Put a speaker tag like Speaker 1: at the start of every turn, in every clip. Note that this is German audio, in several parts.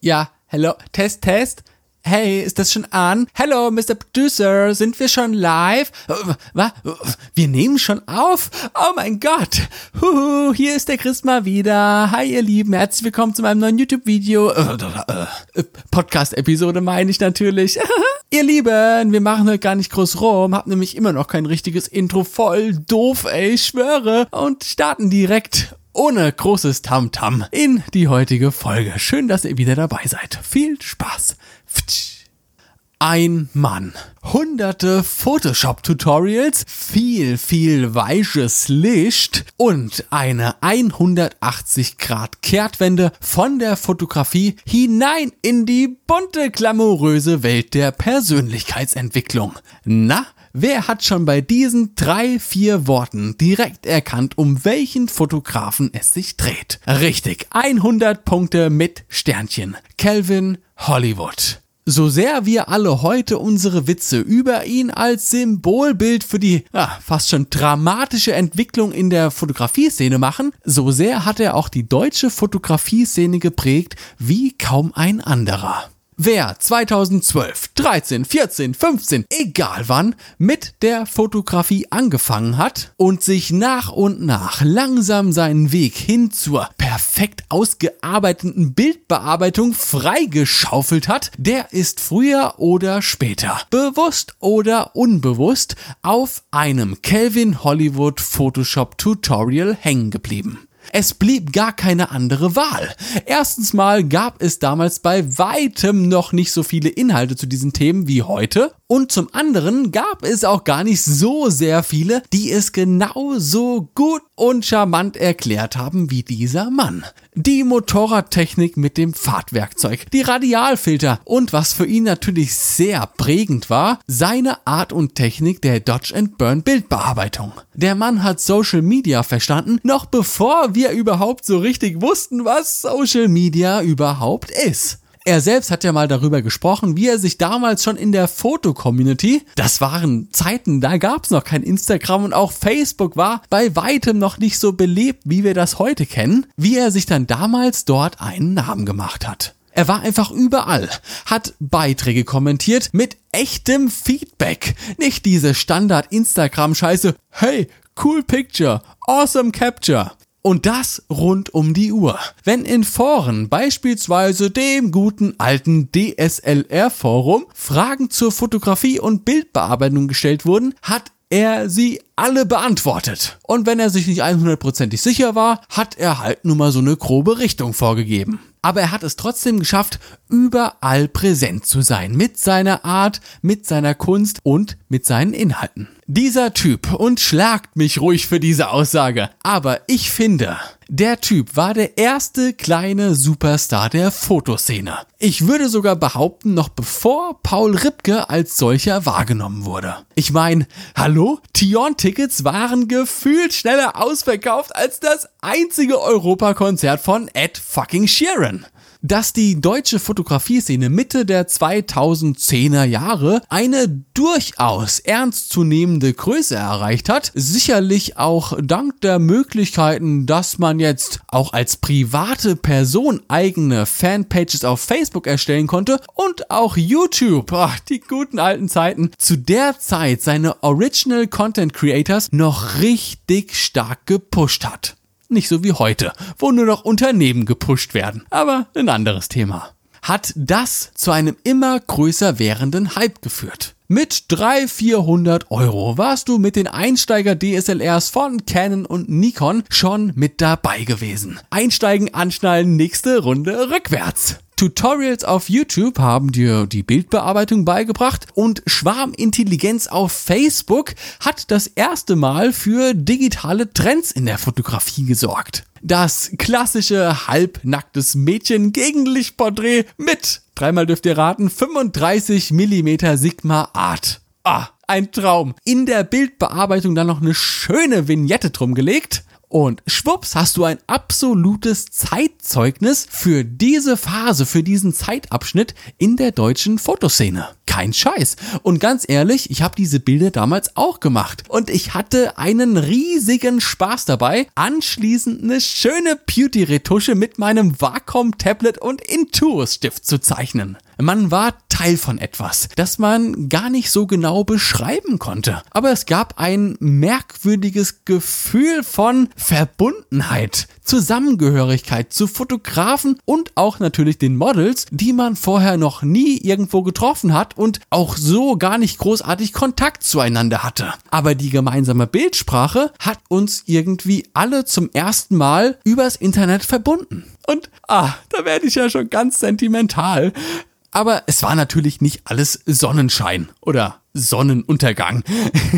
Speaker 1: Ja, hello, Test, Test. Hey, ist das schon an? Hello, Mr. Producer, sind wir schon live? Was? Wir nehmen schon auf? Oh mein Gott. Huhu, hier ist der Chris mal wieder. Hi, ihr Lieben, herzlich willkommen zu meinem neuen YouTube-Video. Äh, Podcast-Episode meine ich natürlich. ihr Lieben, wir machen heute gar nicht groß rum, hab nämlich immer noch kein richtiges Intro. Voll doof, ey, ich schwöre. Und starten direkt ohne großes Tamtam -Tam in die heutige Folge. Schön, dass ihr wieder dabei seid. Viel Spaß. Ein Mann, hunderte Photoshop-Tutorials, viel, viel weiches Licht und eine 180 Grad Kehrtwende von der Fotografie hinein in die bunte, glamouröse Welt der Persönlichkeitsentwicklung. Na, Wer hat schon bei diesen drei, vier Worten direkt erkannt, um welchen Fotografen es sich dreht? Richtig, 100 Punkte mit Sternchen. Calvin Hollywood. So sehr wir alle heute unsere Witze über ihn als Symbolbild für die ja, fast schon dramatische Entwicklung in der Fotografie-Szene machen, so sehr hat er auch die deutsche Fotografie-Szene geprägt wie kaum ein anderer. Wer 2012, 13, 14, 15, egal wann, mit der Fotografie angefangen hat und sich nach und nach langsam seinen Weg hin zur perfekt ausgearbeiteten Bildbearbeitung freigeschaufelt hat, der ist früher oder später, bewusst oder unbewusst, auf einem Kelvin Hollywood Photoshop Tutorial hängen geblieben. Es blieb gar keine andere Wahl. Erstens mal gab es damals bei weitem noch nicht so viele Inhalte zu diesen Themen wie heute. Und zum anderen gab es auch gar nicht so sehr viele, die es genauso gut und charmant erklärt haben wie dieser Mann. Die Motorradtechnik mit dem Fahrtwerkzeug, die Radialfilter und was für ihn natürlich sehr prägend war, seine Art und Technik der Dodge and Burn Bildbearbeitung. Der Mann hat Social Media verstanden, noch bevor wir überhaupt so richtig wussten, was Social Media überhaupt ist. Er selbst hat ja mal darüber gesprochen, wie er sich damals schon in der Foto-Community, das waren Zeiten, da gab's noch kein Instagram und auch Facebook war bei weitem noch nicht so belebt, wie wir das heute kennen, wie er sich dann damals dort einen Namen gemacht hat. Er war einfach überall, hat Beiträge kommentiert mit echtem Feedback. Nicht diese Standard-Instagram-Scheiße, hey, cool picture, awesome capture. Und das rund um die Uhr. Wenn in Foren, beispielsweise dem guten alten DSLR-Forum, Fragen zur Fotografie und Bildbearbeitung gestellt wurden, hat er sie alle beantwortet. Und wenn er sich nicht 100%ig sicher war, hat er halt nur mal so eine grobe Richtung vorgegeben aber er hat es trotzdem geschafft, überall präsent zu sein, mit seiner Art, mit seiner Kunst und mit seinen Inhalten. Dieser Typ, und schlagt mich ruhig für diese Aussage, aber ich finde, der Typ war der erste kleine Superstar der Fotoszene. Ich würde sogar behaupten, noch bevor Paul Ripke als solcher wahrgenommen wurde. Ich meine, hallo? Tion-Tickets waren gefühlt schneller ausverkauft als das einzige Europakonzert von Ed fucking Sheeran dass die deutsche Fotografie-Szene Mitte der 2010er Jahre eine durchaus ernstzunehmende Größe erreicht hat. Sicherlich auch dank der Möglichkeiten, dass man jetzt auch als private Person eigene Fanpages auf Facebook erstellen konnte und auch YouTube, ach, die guten alten Zeiten, zu der Zeit seine Original Content Creators noch richtig stark gepusht hat. Nicht so wie heute, wo nur noch Unternehmen gepusht werden. Aber ein anderes Thema. Hat das zu einem immer größer werdenden Hype geführt. Mit 300, 400 Euro warst du mit den Einsteiger-DSLRs von Canon und Nikon schon mit dabei gewesen. Einsteigen, anschnallen, nächste Runde rückwärts. Tutorials auf YouTube haben dir die Bildbearbeitung beigebracht und Schwarmintelligenz auf Facebook hat das erste Mal für digitale Trends in der Fotografie gesorgt. Das klassische halbnacktes Mädchen Gegenlichtporträt mit, dreimal dürft ihr raten, 35 mm Sigma Art. Ah, ein Traum. In der Bildbearbeitung dann noch eine schöne Vignette drum gelegt Und schwupps hast du ein absolutes Zeitzeugnis für diese Phase, für diesen Zeitabschnitt in der deutschen Fotoszene. Kein Scheiß. Und ganz ehrlich, ich habe diese Bilder damals auch gemacht. Und ich hatte einen riesigen Spaß dabei. Anschließend eine schöne Beauty-Retusche mit meinem Wacom-Tablet und Intuos-Stift zu zeichnen. Man war Teil von etwas, das man gar nicht so genau beschreiben konnte. Aber es gab ein merkwürdiges Gefühl von Verbundenheit, Zusammengehörigkeit zu Fotografen und auch natürlich den Models, die man vorher noch nie irgendwo getroffen hat und auch so gar nicht großartig Kontakt zueinander hatte. Aber die gemeinsame Bildsprache hat uns irgendwie alle zum ersten Mal übers Internet verbunden. Und ah, da werde ich ja schon ganz sentimental. Aber es war natürlich nicht alles Sonnenschein oder Sonnenuntergang.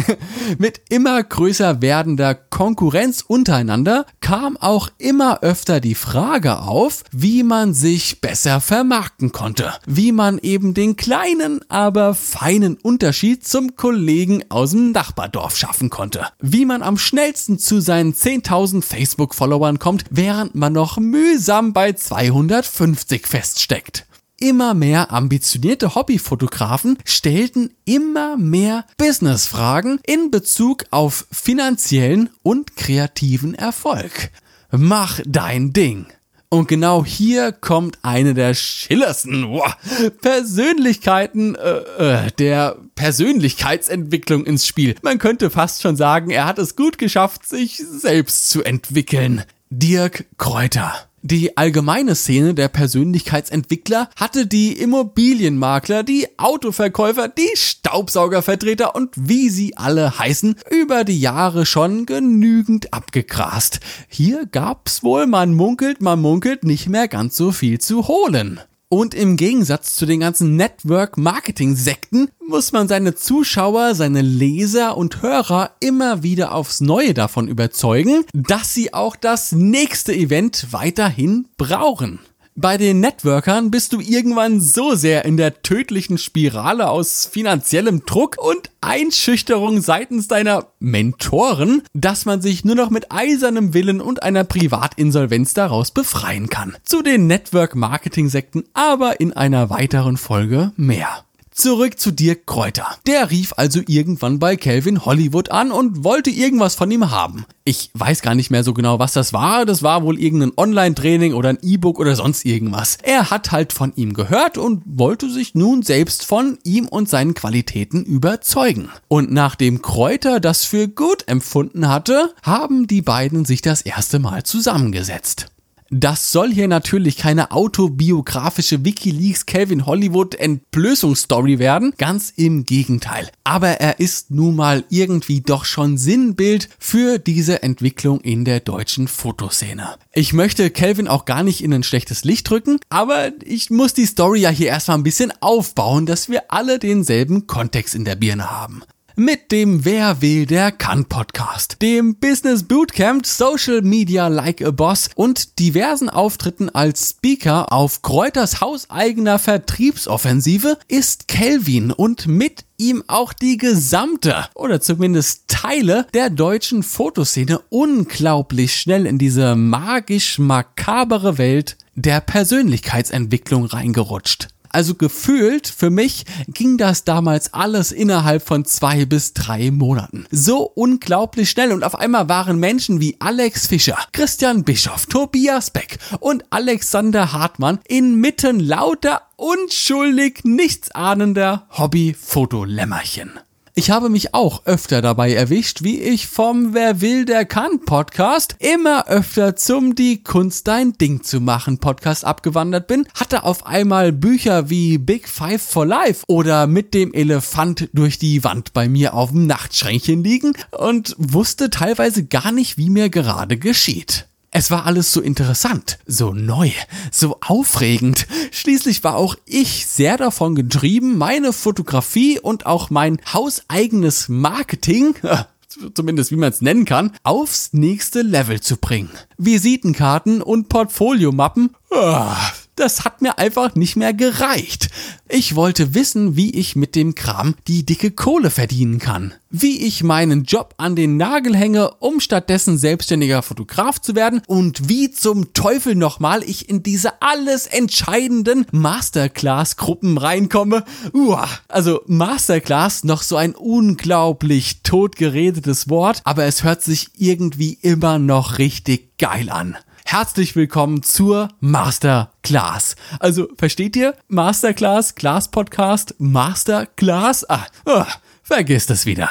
Speaker 1: Mit immer größer werdender Konkurrenz untereinander kam auch immer öfter die Frage auf, wie man sich besser vermarkten konnte, wie man eben den kleinen, aber feinen Unterschied zum Kollegen aus dem Nachbardorf schaffen konnte, wie man am schnellsten zu seinen 10.000 Facebook-Followern kommt, während man noch mühsam bei 250 feststeckt. Immer mehr ambitionierte Hobbyfotografen stellten immer mehr Businessfragen in Bezug auf finanziellen und kreativen Erfolg. Mach dein Ding. Und genau hier kommt eine der schillersten wow, Persönlichkeiten äh, äh, der Persönlichkeitsentwicklung ins Spiel. Man könnte fast schon sagen, er hat es gut geschafft, sich selbst zu entwickeln. Dirk Kräuter. Die allgemeine Szene der Persönlichkeitsentwickler hatte die Immobilienmakler, die Autoverkäufer, die Staubsaugervertreter und wie sie alle heißen, über die Jahre schon genügend abgegrast. Hier gab's wohl, man munkelt, man munkelt, nicht mehr ganz so viel zu holen. Und im Gegensatz zu den ganzen Network-Marketing-Sekten muss man seine Zuschauer, seine Leser und Hörer immer wieder aufs Neue davon überzeugen, dass sie auch das nächste Event weiterhin brauchen. Bei den Networkern bist du irgendwann so sehr in der tödlichen Spirale aus finanziellem Druck und Einschüchterung seitens deiner Mentoren, dass man sich nur noch mit eisernem Willen und einer Privatinsolvenz daraus befreien kann. Zu den Network-Marketing-Sekten aber in einer weiteren Folge mehr. Zurück zu Dirk Kräuter. Der rief also irgendwann bei Calvin Hollywood an und wollte irgendwas von ihm haben. Ich weiß gar nicht mehr so genau, was das war. Das war wohl irgendein Online-Training oder ein E-Book oder sonst irgendwas. Er hat halt von ihm gehört und wollte sich nun selbst von ihm und seinen Qualitäten überzeugen. Und nachdem Kräuter das für gut empfunden hatte, haben die beiden sich das erste Mal zusammengesetzt. Das soll hier natürlich keine autobiografische Wikileaks Calvin Hollywood Entblößungsstory werden, ganz im Gegenteil. Aber er ist nun mal irgendwie doch schon Sinnbild für diese Entwicklung in der deutschen Fotoszene. Ich möchte Calvin auch gar nicht in ein schlechtes Licht drücken, aber ich muss die Story ja hier erstmal ein bisschen aufbauen, dass wir alle denselben Kontext in der Birne haben mit dem Wer will, der kann Podcast, dem Business Bootcamp Social Media Like a Boss und diversen Auftritten als Speaker auf Kräuters hauseigener Vertriebsoffensive ist Kelvin und mit ihm auch die gesamte oder zumindest Teile der deutschen Fotoszene unglaublich schnell in diese magisch makabere Welt der Persönlichkeitsentwicklung reingerutscht. Also gefühlt für mich ging das damals alles innerhalb von zwei bis drei Monaten. So unglaublich schnell und auf einmal waren Menschen wie Alex Fischer, Christian Bischoff, Tobias Beck und Alexander Hartmann inmitten lauter unschuldig nichtsahnender Hobby-Fotolämmerchen. Ich habe mich auch öfter dabei erwischt, wie ich vom Wer will, der kann Podcast immer öfter zum Die Kunst dein Ding zu machen Podcast abgewandert bin, hatte auf einmal Bücher wie Big Five for Life oder mit dem Elefant durch die Wand bei mir auf dem Nachtschränkchen liegen und wusste teilweise gar nicht, wie mir gerade geschieht. Es war alles so interessant, so neu, so aufregend. Schließlich war auch ich sehr davon getrieben, meine Fotografie und auch mein hauseigenes Marketing, zumindest wie man es nennen kann, aufs nächste Level zu bringen. Visitenkarten und Portfoliomappen, ah, das hat mir einfach nicht mehr gereicht. Ich wollte wissen, wie ich mit dem Kram die dicke Kohle verdienen kann. Wie ich meinen Job an den Nagel hänge, um stattdessen selbstständiger Fotograf zu werden und wie zum Teufel nochmal ich in diese alles entscheidenden Masterclass-Gruppen reinkomme. Uah. Also Masterclass noch so ein unglaublich totgeredetes Wort, aber es hört sich irgendwie immer noch richtig geil an herzlich willkommen zur Masterclass. Also versteht ihr? Masterclass, Class Podcast, Masterclass. Ah, oh, vergisst es wieder.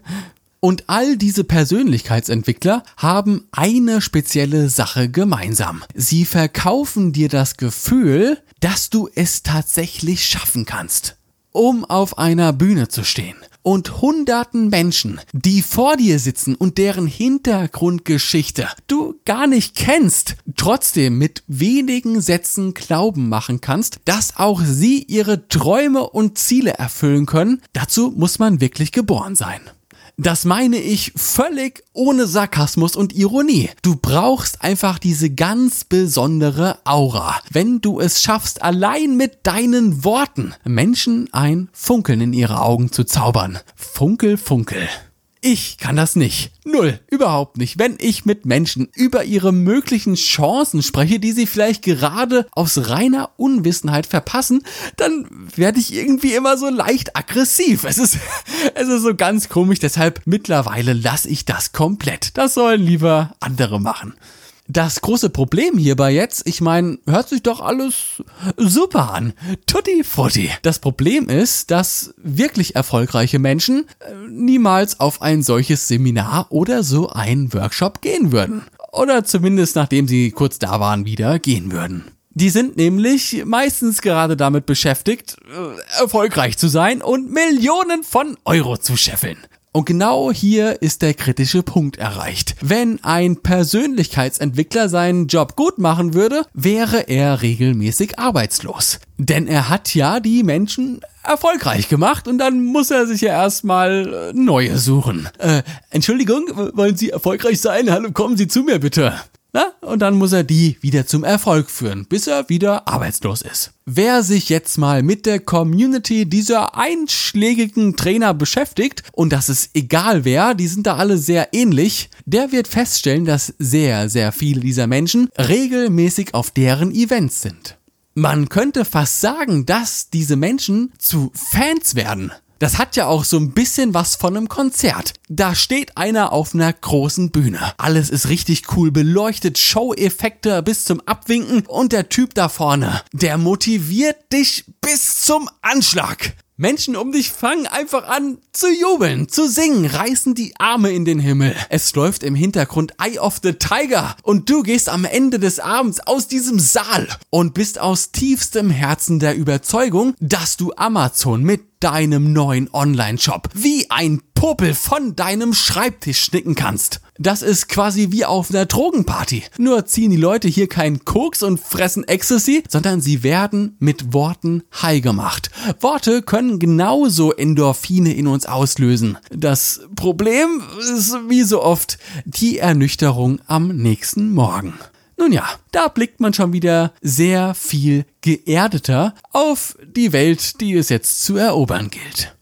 Speaker 1: Und all diese Persönlichkeitsentwickler haben eine spezielle Sache gemeinsam. Sie verkaufen dir das Gefühl, dass du es tatsächlich schaffen kannst, um auf einer Bühne zu stehen und hunderten Menschen, die vor dir sitzen und deren Hintergrundgeschichte du gar nicht kennst, trotzdem mit wenigen Sätzen Glauben machen kannst, dass auch sie ihre Träume und Ziele erfüllen können, dazu muss man wirklich geboren sein. Das meine ich völlig ohne Sarkasmus und Ironie. Du brauchst einfach diese ganz besondere Aura. Wenn du es schaffst, allein mit deinen Worten Menschen ein Funkeln in ihre Augen zu zaubern. Funkel, funkel. Ich kann das nicht. Null. Überhaupt nicht. Wenn ich mit Menschen über ihre möglichen Chancen spreche, die sie vielleicht gerade aus reiner Unwissenheit verpassen, dann werde ich irgendwie immer so leicht aggressiv. Es ist, es ist so ganz komisch. Deshalb mittlerweile lasse ich das komplett. Das sollen lieber andere machen. Das große Problem hierbei jetzt, ich meine, hört sich doch alles super an. Tutti frutti. Das Problem ist, dass wirklich erfolgreiche Menschen äh, niemals auf ein solches Seminar oder so einen Workshop gehen würden. Oder zumindest nachdem sie kurz da waren wieder gehen würden. Die sind nämlich meistens gerade damit beschäftigt, äh, erfolgreich zu sein und Millionen von Euro zu scheffeln. Und genau hier ist der kritische Punkt erreicht. Wenn ein Persönlichkeitsentwickler seinen Job gut machen würde, wäre er regelmäßig arbeitslos. Denn er hat ja die Menschen erfolgreich gemacht und dann muss er sich ja erstmal äh, neue suchen. Äh, Entschuldigung, wollen Sie erfolgreich sein? Hallo, kommen Sie zu mir bitte. Na? Und dann muss er die wieder zum Erfolg führen, bis er wieder arbeitslos ist. Wer sich jetzt mal mit der Community dieser einschlägigen Trainer beschäftigt, und das ist egal wer, die sind da alle sehr ähnlich, der wird feststellen, dass sehr, sehr viele dieser Menschen regelmäßig auf deren Events sind. Man könnte fast sagen, dass diese Menschen zu Fans werden. Das hat ja auch so ein bisschen was von einem Konzert. Da steht einer auf einer großen Bühne. Alles ist richtig cool beleuchtet, Show-Effekte bis zum Abwinken und der Typ da vorne, der motiviert dich bis zum Anschlag. Menschen um dich fangen einfach an zu jubeln, zu singen, reißen die Arme in den Himmel. Es läuft im Hintergrund Eye of the Tiger und du gehst am Ende des Abends aus diesem Saal und bist aus tiefstem Herzen der Überzeugung, dass du Amazon mit deinem neuen Online-Shop wie ein Popel von deinem Schreibtisch schnicken kannst. Das ist quasi wie auf einer Drogenparty. Nur ziehen die Leute hier keinen Koks und fressen Ecstasy, sondern sie werden mit Worten high gemacht. Worte können genauso Endorphine in uns auslösen. Das Problem ist wie so oft die Ernüchterung am nächsten Morgen. Nun ja, da blickt man schon wieder sehr viel geerdeter auf die Welt, die es jetzt zu erobern gilt.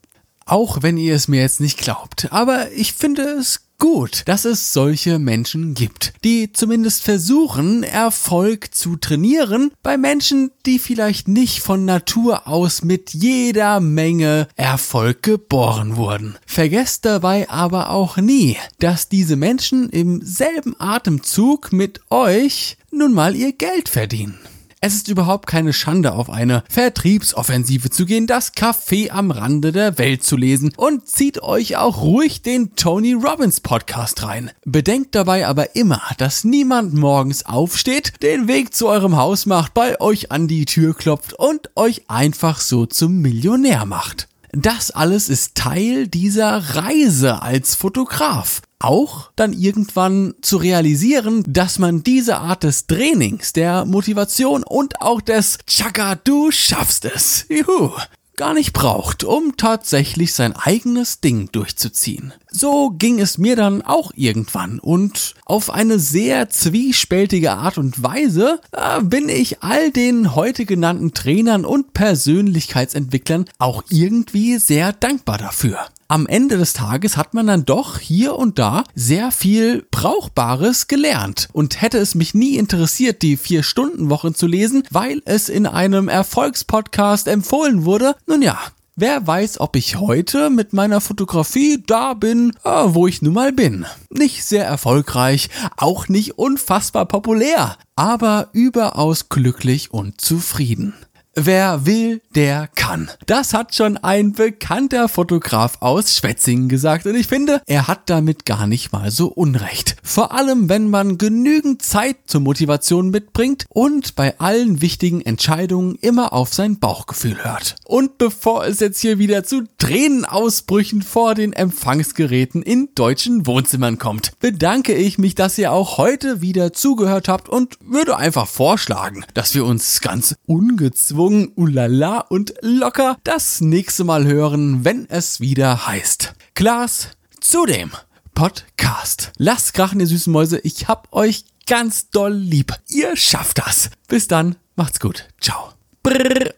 Speaker 1: Auch wenn ihr es mir jetzt nicht glaubt, aber ich finde es gut, dass es solche Menschen gibt, die zumindest versuchen, Erfolg zu trainieren bei Menschen, die vielleicht nicht von Natur aus mit jeder Menge Erfolg geboren wurden. Vergesst dabei aber auch nie, dass diese Menschen im selben Atemzug mit euch nun mal ihr Geld verdienen. Es ist überhaupt keine Schande, auf eine Vertriebsoffensive zu gehen, das Café am Rande der Welt zu lesen und zieht euch auch ruhig den Tony Robbins Podcast rein. Bedenkt dabei aber immer, dass niemand morgens aufsteht, den Weg zu eurem Haus macht, bei euch an die Tür klopft und euch einfach so zum Millionär macht. Das alles ist Teil dieser Reise als Fotograf. Auch dann irgendwann zu realisieren, dass man diese Art des Trainings, der Motivation und auch des Chaka, du schaffst es, juhu, gar nicht braucht, um tatsächlich sein eigenes Ding durchzuziehen. So ging es mir dann auch irgendwann und auf eine sehr zwiespältige Art und Weise äh, bin ich all den heute genannten Trainern und Persönlichkeitsentwicklern auch irgendwie sehr dankbar dafür am Ende des Tages hat man dann doch hier und da sehr viel Brauchbares gelernt. Und hätte es mich nie interessiert, die Vier-Stunden-Wochen zu lesen, weil es in einem Erfolgspodcast empfohlen wurde, nun ja, Wer weiß, ob ich heute mit meiner Fotografie da bin, äh, wo ich nun mal bin. Nicht sehr erfolgreich, auch nicht unfassbar populär, aber überaus glücklich und zufrieden. Wer will, der kann. Das hat schon ein bekannter Fotograf aus Schwetzingen gesagt und ich finde, er hat damit gar nicht mal so unrecht. Vor allem, wenn man genügend Zeit zur Motivation mitbringt und bei allen wichtigen Entscheidungen immer auf sein Bauchgefühl hört. Und bevor es jetzt hier wieder zu Tränenausbrüchen vor den Empfangsgeräten in deutschen Wohnzimmern kommt, bedanke ich mich, dass ihr auch heute wieder zugehört habt und würde einfach vorschlagen, dass wir uns ganz ungezwungen Schwung, ulala und locker das nächste Mal hören, wenn es wieder heißt. Klaas zu dem Podcast. Lasst krachen, ihr süßen Mäuse. Ich hab euch ganz doll lieb. Ihr schafft das. Bis dann. Macht's gut. Ciao. Brrr.